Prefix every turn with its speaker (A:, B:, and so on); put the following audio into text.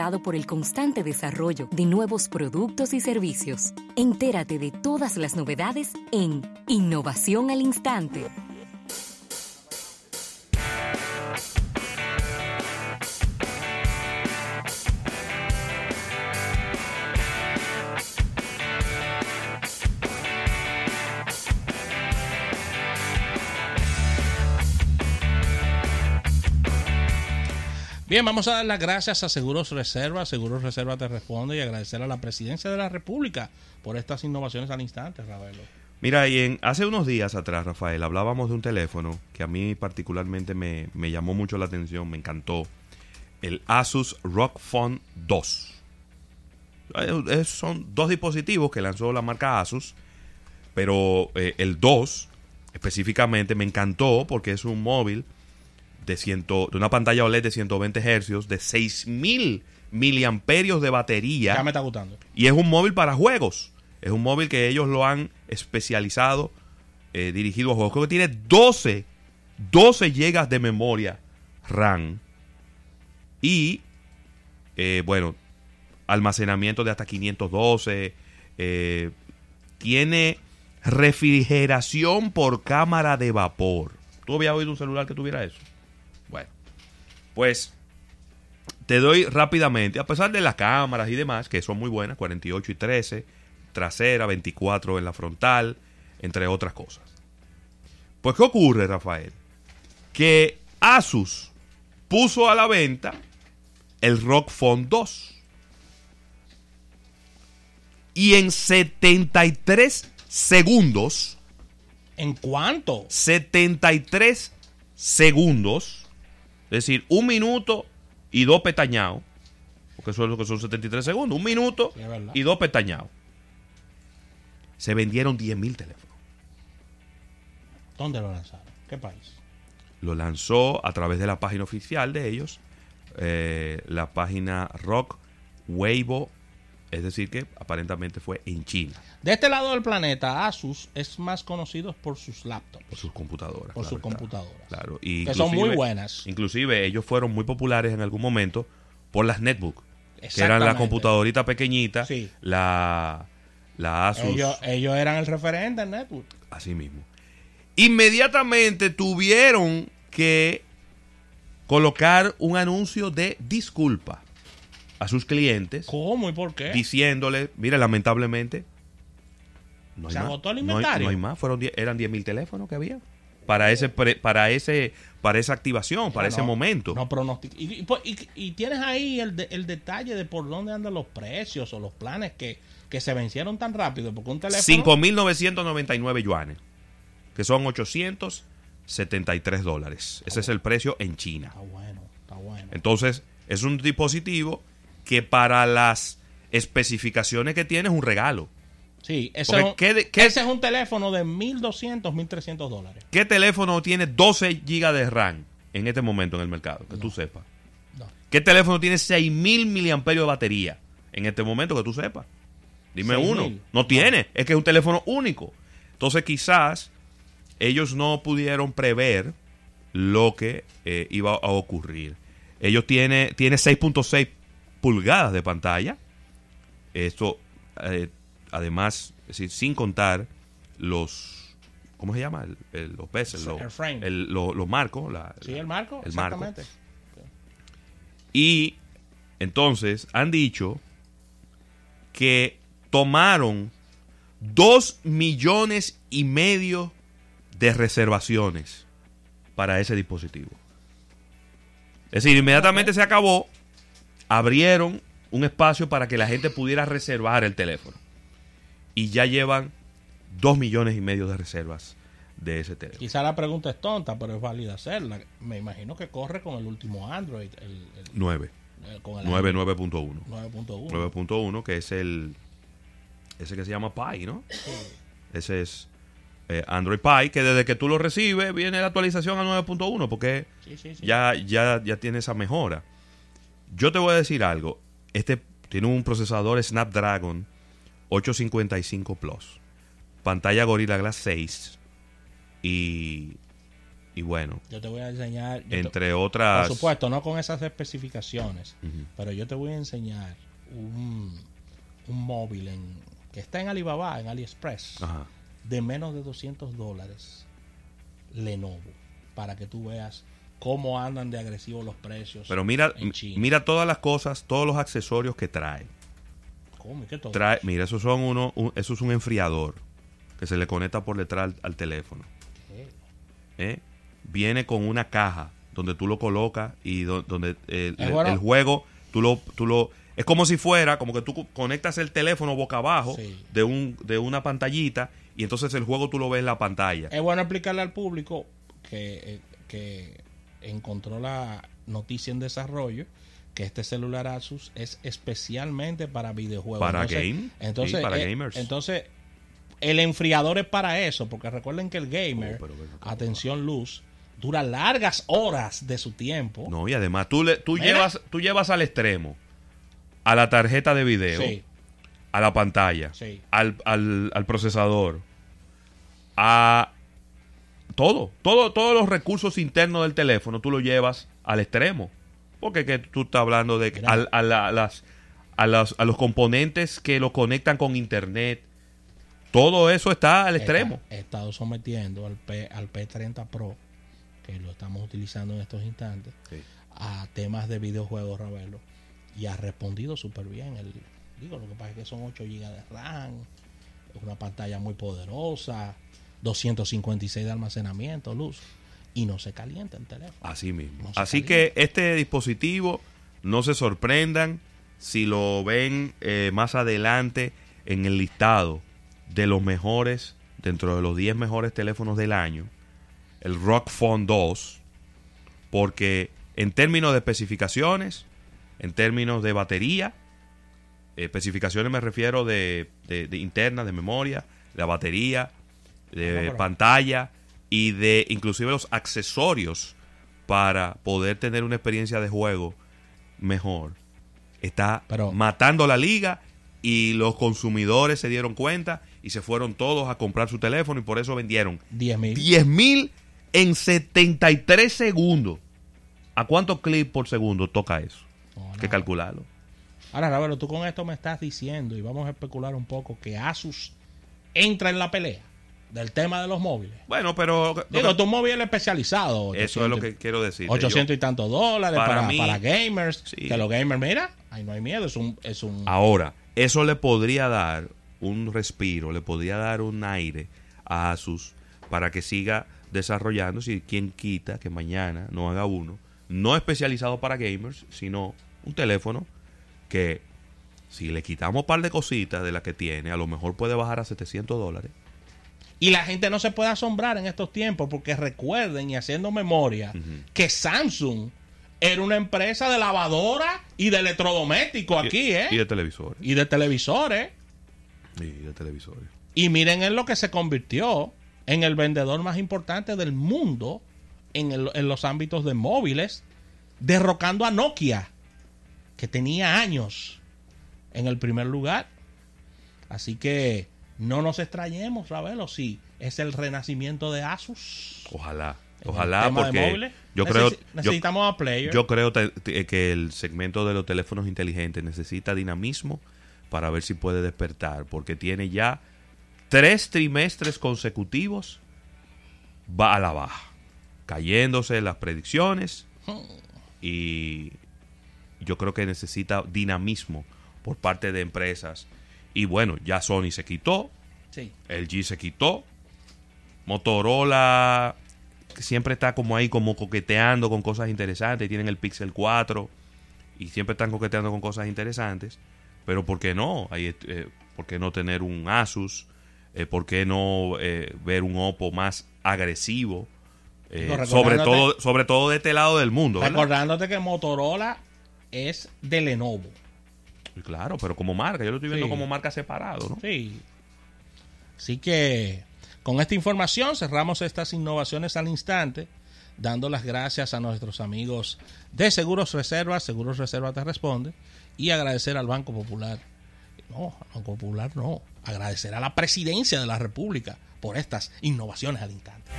A: por el constante desarrollo de nuevos productos y servicios. Entérate de todas las novedades en Innovación al Instante.
B: Bien, vamos a dar las gracias a Seguros Reserva. Seguros Reserva te responde y agradecer a la Presidencia de la República por estas innovaciones al instante, Ravelo.
C: Mira, y en, hace unos días atrás, Rafael, hablábamos de un teléfono que a mí particularmente me, me llamó mucho la atención, me encantó. El Asus ROG Phone 2. Eh, son dos dispositivos que lanzó la marca Asus, pero eh, el 2 específicamente me encantó porque es un móvil de, ciento, de una pantalla OLED de 120 Hz, de 6000 miliamperios de batería.
B: Ya me está gustando.
C: Y es un móvil para juegos. Es un móvil que ellos lo han especializado, eh, dirigido a juegos. Creo que tiene 12, 12 GB de memoria RAM. Y, eh, bueno, almacenamiento de hasta 512. Eh, tiene refrigeración por cámara de vapor. ¿Tú habías oído un celular que tuviera eso? Pues te doy rápidamente, a pesar de las cámaras y demás, que son muy buenas, 48 y 13, trasera, 24 en la frontal, entre otras cosas. Pues, ¿qué ocurre, Rafael? Que Asus puso a la venta el Rock Phone 2. Y en 73 segundos.
B: ¿En cuánto?
C: 73 segundos. Es decir, un minuto y dos pestañados. Porque eso es lo que son 73 segundos. Un minuto
B: Sí,
C: y dos pestañados. Se vendieron 10.000 teléfonos.
B: ¿Dónde lo lanzaron? ¿Qué país?
C: Lo lanzó a través de la página oficial de ellos. eh, la página Rock Weibo. Es decir, que aparentemente fue en China.
B: De este lado del planeta, Asus es más conocido por sus laptops.
C: Por sus computadoras.
B: Por
C: claro
B: sus computadoras.
C: Claro. Y
B: Que son muy buenas.
C: Inclusive ellos fueron muy populares en algún momento por las netbook. Que eran la computadorita pequeñita.
B: Sí.
C: La, la Asus.
B: Ellos, ellos eran el referente en Network.
C: Así mismo. Inmediatamente tuvieron que colocar un anuncio de disculpa a sus clientes
B: ¿Cómo y por qué?
C: diciéndole, mire, lamentablemente no hay
B: Se
C: más.
B: agotó el
C: No hay-
B: inventario.
C: No hay, más, fueron die- eran 10 mil teléfonos que había para ese pre- para ese para esa activación, para ese
B: no,
C: momento.
B: No pronostic- y, y, pues, y- y tienes ahí el, de- el detalle de por dónde andan los precios o los planes que, que se vencieron tan rápido. Porque un teléfono.
C: 5.999 yuanes, que son 873 dólares. Ese es el precio en China.
B: Está bueno, está bueno.
C: Entonces, es un dispositivo que para las especificaciones que tiene es un regalo.
B: Sí, ese,
C: Porque
B: es un,
C: ¿qué de- qué-
B: ese es un teléfono de 1.200, 1.300 dólares.
C: ¿Qué teléfono tiene 12 GB de RAM en este momento en el mercado? Que tú sepas.
B: No.
C: ¿Qué teléfono tiene 6.000 miliamperios de batería en este momento que tú sepas? Dime
B: 6.000.
C: uno. No tiene. Es que es un teléfono único. Entonces quizás ellos no pudieron prever lo que eh, iba a ocurrir. Ellos tiene, tiene 6.6 pulgadas de pantalla. Esto, eh, además, es decir, sin contar los... ¿Cómo se llama? El- el- los bezel, los, marcos. la-
B: Sí, el marco.
C: El marco.
B: exactamente.
C: Y entonces han dicho que tomaron dos millones y medio de reservaciones para ese dispositivo. Es decir, inmediatamente se acabó, abrieron un espacio para que la gente pudiera reservar el teléfono. Y ya llevan dos millones y medio de reservas de ese teléfono.
B: Quizá la pregunta es tonta, pero es válida hacerla. Me imagino que corre con el último Android. El, el-
C: 9.
B: el- con el
C: 9,
B: Android
C: 9.1.
B: 9.1.
C: 9.1, que es el. Ese que se llama Pi, ¿no? Ese es eh, Android Pie, que desde que tú lo recibes viene la actualización a 9.1, porque
B: Sí, sí, sí.
C: ya, ya, ya tiene esa mejora. Yo te voy a decir algo. Este tiene un procesador Snapdragon 855 Plus, pantalla Gorilla Glass 6 y y bueno,
B: Yo te voy a enseñar. te-
C: entre otras...
B: Por supuesto, no con esas especificaciones, pero yo te voy a enseñar un, un móvil en, que está en Alibaba, en AliExpress,
C: Ajá.
B: de menos de 200 dólares, Lenovo, para que tú veas cómo andan de agresivos los precios.
C: Pero mira,
B: en China.
C: mira todas las cosas, todos los accesorios que trae.
B: ¿Cómo? ¿Y qué todo?
C: trae mira, esos son uno, un- eso es un enfriador que se le conecta por detrás al, al teléfono.
B: ¿Qué?
C: ¿eh? Viene con una caja donde tú lo colocas y do- donde el,
B: Es
C: el-
B: bueno.
C: el juego tú lo, tú lo es como si fuera como que tú co- conectas el teléfono boca abajo
B: Sí.
C: de un de una pantallita y entonces el juego tú lo ves en la pantalla.
B: Es bueno explicarle al público que, eh, que encontró la noticia en desarrollo que este celular Asus es especialmente para videojuegos.
C: Para game,
B: Entonces,
C: sí, para
B: eh,
C: gamers.
B: Entonces, el enfriador es para eso, porque recuerden que el gamer,
C: Oh, pero
B: atención luz, dura largas horas de su tiempo.
C: No, y además tú le, tú
B: Mira.
C: llevas tú llevas al extremo a la tarjeta de video,
B: Sí,
C: a la pantalla,
B: Sí.
C: al, al, al procesador, a todo, todo, todos los recursos internos del teléfono tú lo llevas al extremo. Porque que tú estás hablando de al- a, la- a las, a, las- a los componentes que lo conectan con internet. Todo eso está al extremo.
B: He, he estado sometiendo al, P, al P30 Pro, que lo estamos utilizando en estos instantes,
C: Sí.
B: a temas de videojuegos, Ravelo. Y ha respondido súper bien. El, digo, lo que pasa es que son 8 GB de RAM, una pantalla muy poderosa, 256 de almacenamiento, luz. Y no se calienta el teléfono.
C: Así mismo.
B: No
C: Así que este dispositivo, no se sorprendan si lo ven eh, más adelante en el listado de los mejores, dentro de los 10 mejores teléfonos del año, el Rock Phone 2, porque en términos de especificaciones, en términos de batería, especificaciones me refiero de, de, de interna, de memoria, la batería, de pantalla y de inclusive los accesorios para poder tener una experiencia de juego mejor. Está
B: Pero-
C: matando la liga y los consumidores se dieron cuenta y se fueron todos a comprar su teléfono y por eso vendieron
B: 10 mil.
C: 10 mil en 73 segundos. ¿A cuántos clips por segundo toca eso?
B: No,
C: Hay que calcularlo.
B: Ahora, Ravelo, tú con esto me estás diciendo, y vamos a especular un poco, que Asus entra en la pelea del tema de los móviles.
C: Bueno, pero
B: Digo, tu móvil especializado.
C: eso es lo
B: 800
C: que quiero decir.
B: 800 y tantos dólares
C: para
B: para,
C: mí-
B: para gamers.
C: Sí.
B: Que los gamers, mira, ahí no hay miedo, es un... Es un
C: Ahora, eso le podría dar un respiro, le podría dar un aire a Asus para que siga desarrollando, si quien quita que mañana no haga uno, no especializado para gamers, sino un teléfono que si le quitamos un par de cositas de las que tiene, a lo mejor puede bajar a 700 dólares.
B: Y la gente no se puede asombrar en estos tiempos porque recuerden y haciendo memoria que Samsung era una empresa de lavadora y de electrodomésticos aquí, ¿eh?
C: Y de televisores.
B: Y de televisores.
C: Y de televisores.
B: Y miren en lo que se convirtió en el vendedor más importante del mundo en, el- en los ámbitos de móviles, derrocando a Nokia, que tenía años en el primer lugar. Así que no nos extrañemos, Ravelo, si es el renacimiento de Asus.
C: Ojalá. Ojalá porque yo creo yo-
B: necesitamos a Player.
C: Yo creo que el segmento de los teléfonos inteligentes necesita dinamismo para ver si puede despertar, porque tiene ya tres trimestres consecutivos va a la baja, cayéndose las predicciones y yo creo que necesita dinamismo por parte de empresas. Y bueno, ya Sony se quitó,
B: Sí.
C: LG se quitó. Motorola que siempre está como ahí, como coqueteando con cosas interesantes. Tienen el Pixel 4 y siempre están coqueteando con cosas interesantes. Pero ¿por qué no? Ahí, eh, ¿Por qué no tener un Asus? Eh, ¿Por qué no eh, ver un Oppo más agresivo? Sobre, todo, sobre todo de este lado del mundo. ¿verdad?
B: Recordándote que Motorola es de Lenovo.
C: Claro, pero como marca. Yo lo estoy viendo
B: Sí.
C: como marca separado. ¿no?
B: Sí. Así que con esta información cerramos estas innovaciones al instante, dando las gracias a nuestros amigos de Seguros Reservas, Seguros Reserva te responde, y agradecer al Banco Popular. No, al Banco Popular no, agradecer a la presidencia de la República por estas innovaciones al instante.